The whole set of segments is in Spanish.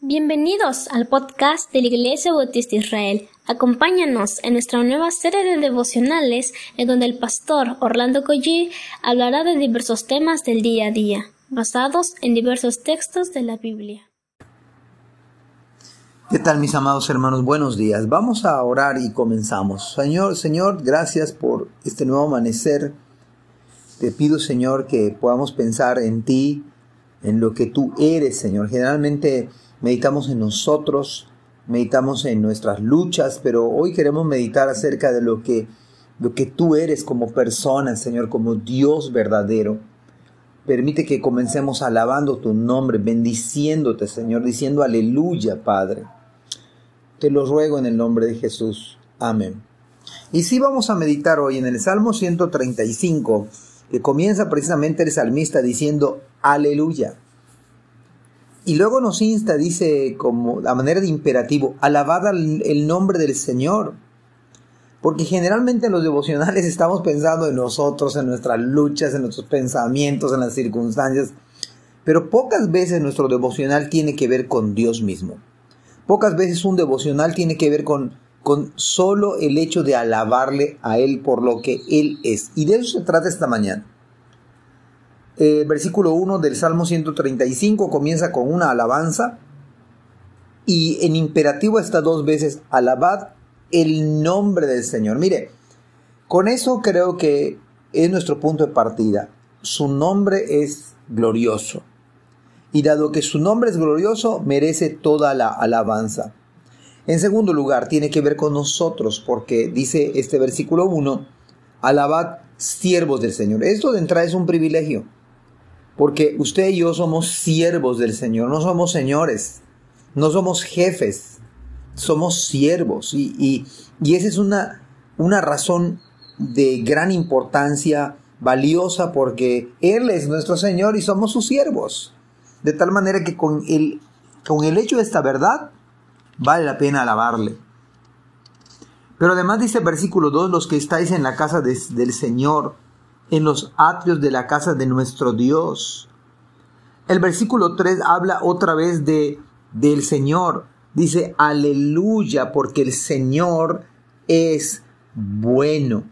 Bienvenidos al podcast de la Iglesia Bautista Israel. Acompáñanos en nuestra nueva serie de devocionales en donde el pastor Orlando Collie hablará de diversos temas del día a día, basados en diversos textos de la Biblia. ¿Qué tal mis amados hermanos? Buenos días. Vamos a orar y comenzamos. Señor, Señor, gracias por este nuevo amanecer. Te pido, Señor, que podamos pensar en ti, en lo que tú eres, Señor. Generalmente meditamos en nosotros, meditamos en nuestras luchas, pero hoy queremos meditar acerca de lo que, lo que tú eres como persona, Señor, como Dios verdadero. Permite que comencemos alabando tu nombre, bendiciéndote, Señor, diciendo aleluya, Padre. Te lo ruego en el nombre de Jesús. Amén. Y sí vamos a meditar hoy en el Salmo 135, que comienza precisamente el salmista diciendo aleluya. Y luego nos insta, dice como a manera de imperativo, alabad el nombre del Señor. Porque generalmente en los devocionales estamos pensando en nosotros, en nuestras luchas, en nuestros pensamientos, en las circunstancias. Pero pocas veces nuestro devocional tiene que ver con Dios mismo. Pocas veces un devocional tiene que ver con, con solo el hecho de alabarle a Él por lo que Él es. Y de eso se trata esta mañana. El versículo 1 del Salmo 135 comienza con una alabanza y en imperativo está dos veces, alabad el nombre del Señor. Mire, con eso creo que es nuestro punto de partida. Su nombre es glorioso. Y dado que su nombre es glorioso, merece toda la alabanza. En segundo lugar, tiene que ver con nosotros, porque dice este versículo 1, alabad siervos del Señor. Esto de entrada es un privilegio porque usted y yo somos siervos del Señor, no somos señores, no somos jefes, somos siervos. Y, esa es una, una razón de gran importancia, valiosa, porque Él es nuestro Señor y somos sus siervos. De tal manera que con el, con el hecho de esta verdad, vale la pena alabarle. Pero además dice el versículo 2, los que estáis en la casa del Señor, en los atrios de la casa de nuestro Dios. El versículo 3 habla otra vez de del Señor. Dice, aleluya, porque el Señor es bueno.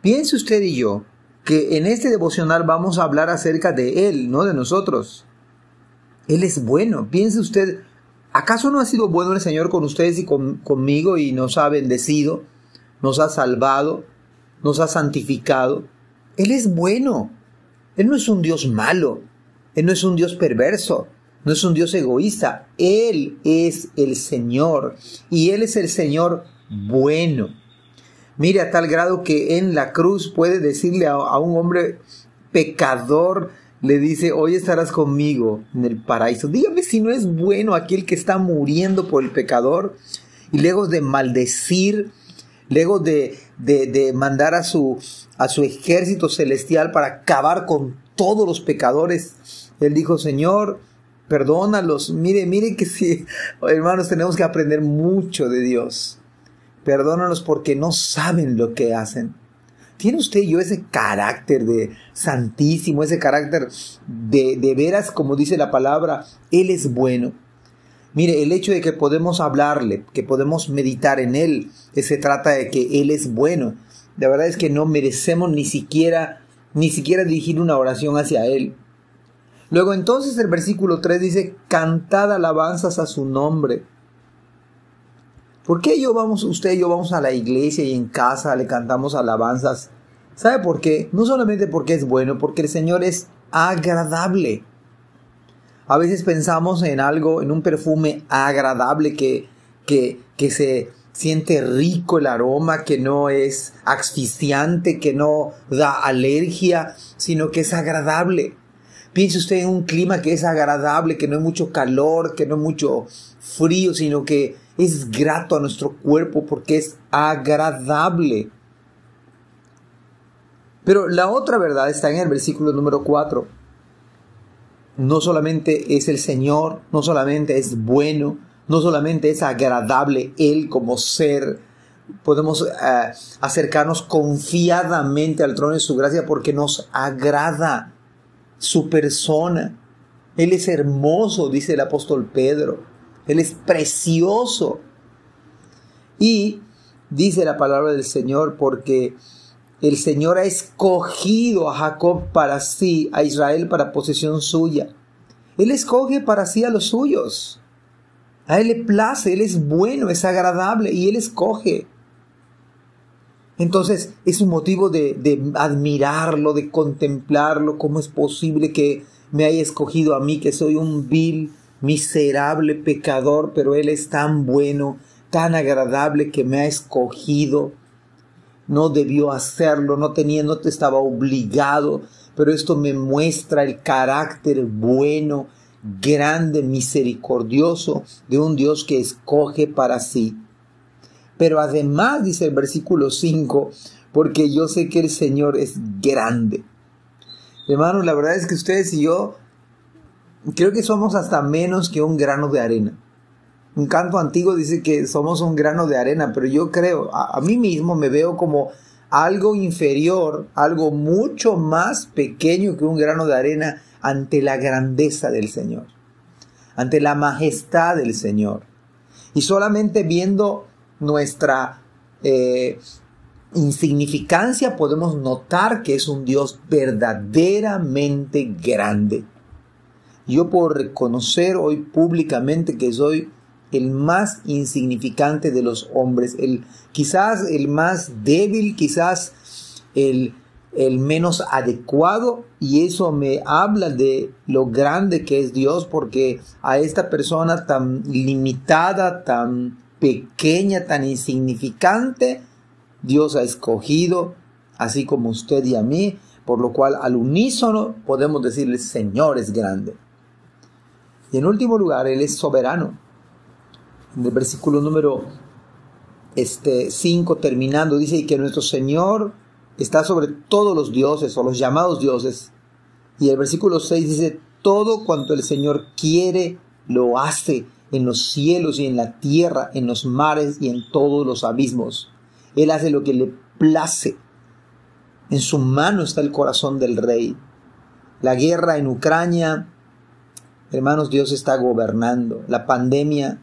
Piense usted y yo que en este devocional vamos a hablar acerca de Él, no de nosotros. Él es bueno. Piense usted, ¿acaso no ha sido bueno el Señor con ustedes y conmigo y nos ha bendecido, nos ha salvado, nos ha santificado? Él es bueno. Él no es un Dios malo. Él no es un Dios perverso. No es un Dios egoísta. Él es el Señor. Y Él es el Señor bueno. Mire a tal grado que en la cruz puede decirle a, un hombre pecador, le dice, hoy estarás conmigo en el paraíso. Dígame si no es bueno aquel que está muriendo por el pecador y luego de maldecir luego de, de, mandar a su, a su ejército celestial para acabar con todos los pecadores, él dijo, Señor, perdónalos. Mire, mire que si, hermanos, tenemos que aprender mucho de Dios. Perdónalos porque no saben lo que hacen. ¿Tiene usted yo ese carácter de santísimo, ese carácter de, de veras, como dice la palabra, Él es bueno? Mire, el hecho de que podemos hablarle, que podemos meditar en Él, que se trata de que Él es bueno. La verdad es que no merecemos ni siquiera, ni siquiera dirigir una oración hacia Él. Luego entonces el versículo 3 dice, cantad alabanzas a su nombre. ¿Por qué yo vamos, usted y yo vamos a la iglesia y en casa le cantamos alabanzas? ¿Sabe por qué? No solamente porque es bueno, porque el Señor es agradable. A veces pensamos en algo, en un perfume agradable que, que, que se siente rico el aroma, que no es asfixiante, que no da alergia, sino que es agradable. Piense usted en un clima que es agradable, que no hay mucho calor, que no hay mucho frío, sino que es grato a nuestro cuerpo porque es agradable. Pero la otra verdad está en el versículo número 4 no solamente es el Señor, no solamente es bueno, no solamente es agradable Él como ser, podemos eh, acercarnos confiadamente al trono de su gracia porque nos agrada su persona. Él es hermoso, dice el apóstol Pedro. Él es precioso. Y dice la palabra del Señor porque el Señor ha escogido a Jacob para sí, a Israel para posesión suya. Él escoge para sí a los suyos. A Él le place, Él es bueno, es agradable y Él escoge. Entonces es un motivo de, admirarlo, de contemplarlo, cómo es posible que me haya escogido a mí, que soy un vil, miserable pecador, pero Él es tan bueno, tan agradable que me ha escogido. No debió hacerlo, no tenía, no te estaba obligado, pero esto me muestra el carácter bueno, grande, misericordioso de un Dios que escoge para sí. Pero además, dice el versículo 5, porque yo sé que el Señor es grande. Hermanos, la verdad es que ustedes y yo creo que somos hasta menos que un grano de arena. Un canto antiguo dice que somos un grano de arena, pero yo creo, a, mí mismo me veo como algo inferior, algo mucho más pequeño que un grano de arena ante la grandeza del Señor, ante la majestad del Señor. Y solamente viendo nuestra eh, insignificancia podemos notar que es un Dios verdaderamente grande. Yo puedo reconocer hoy públicamente que soy el más insignificante de los hombres, el quizás el más débil, quizás el, el menos adecuado y eso me habla de lo grande que es Dios porque a esta persona tan limitada, tan pequeña, tan insignificante, Dios ha escogido, así como usted y a mí, por lo cual al unísono podemos decirle, Señor es grande. Y en último lugar, Él es soberano. En el versículo número este, 5 terminando, dice que nuestro Señor está sobre todos los dioses o los llamados dioses. Y el versículo 6 dice, todo cuanto el Señor quiere, lo hace en los cielos y en la tierra, en los mares y en todos los abismos. Él hace lo que le place. En su mano está el corazón del rey. La guerra en Ucrania, hermanos, Dios está gobernando. La pandemia,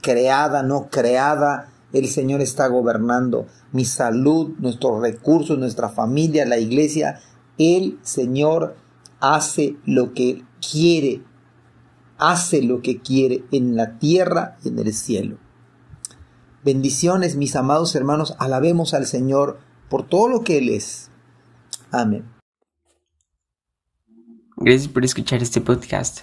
creada, no creada, el Señor está gobernando. Mi salud, nuestros recursos, nuestra familia, la iglesia, el Señor hace lo que quiere hace lo que quiere en la tierra y en el cielo. Bendiciones, mis amados hermanos, alabemos al Señor por todo lo que Él es. Amén. Gracias por escuchar este podcast.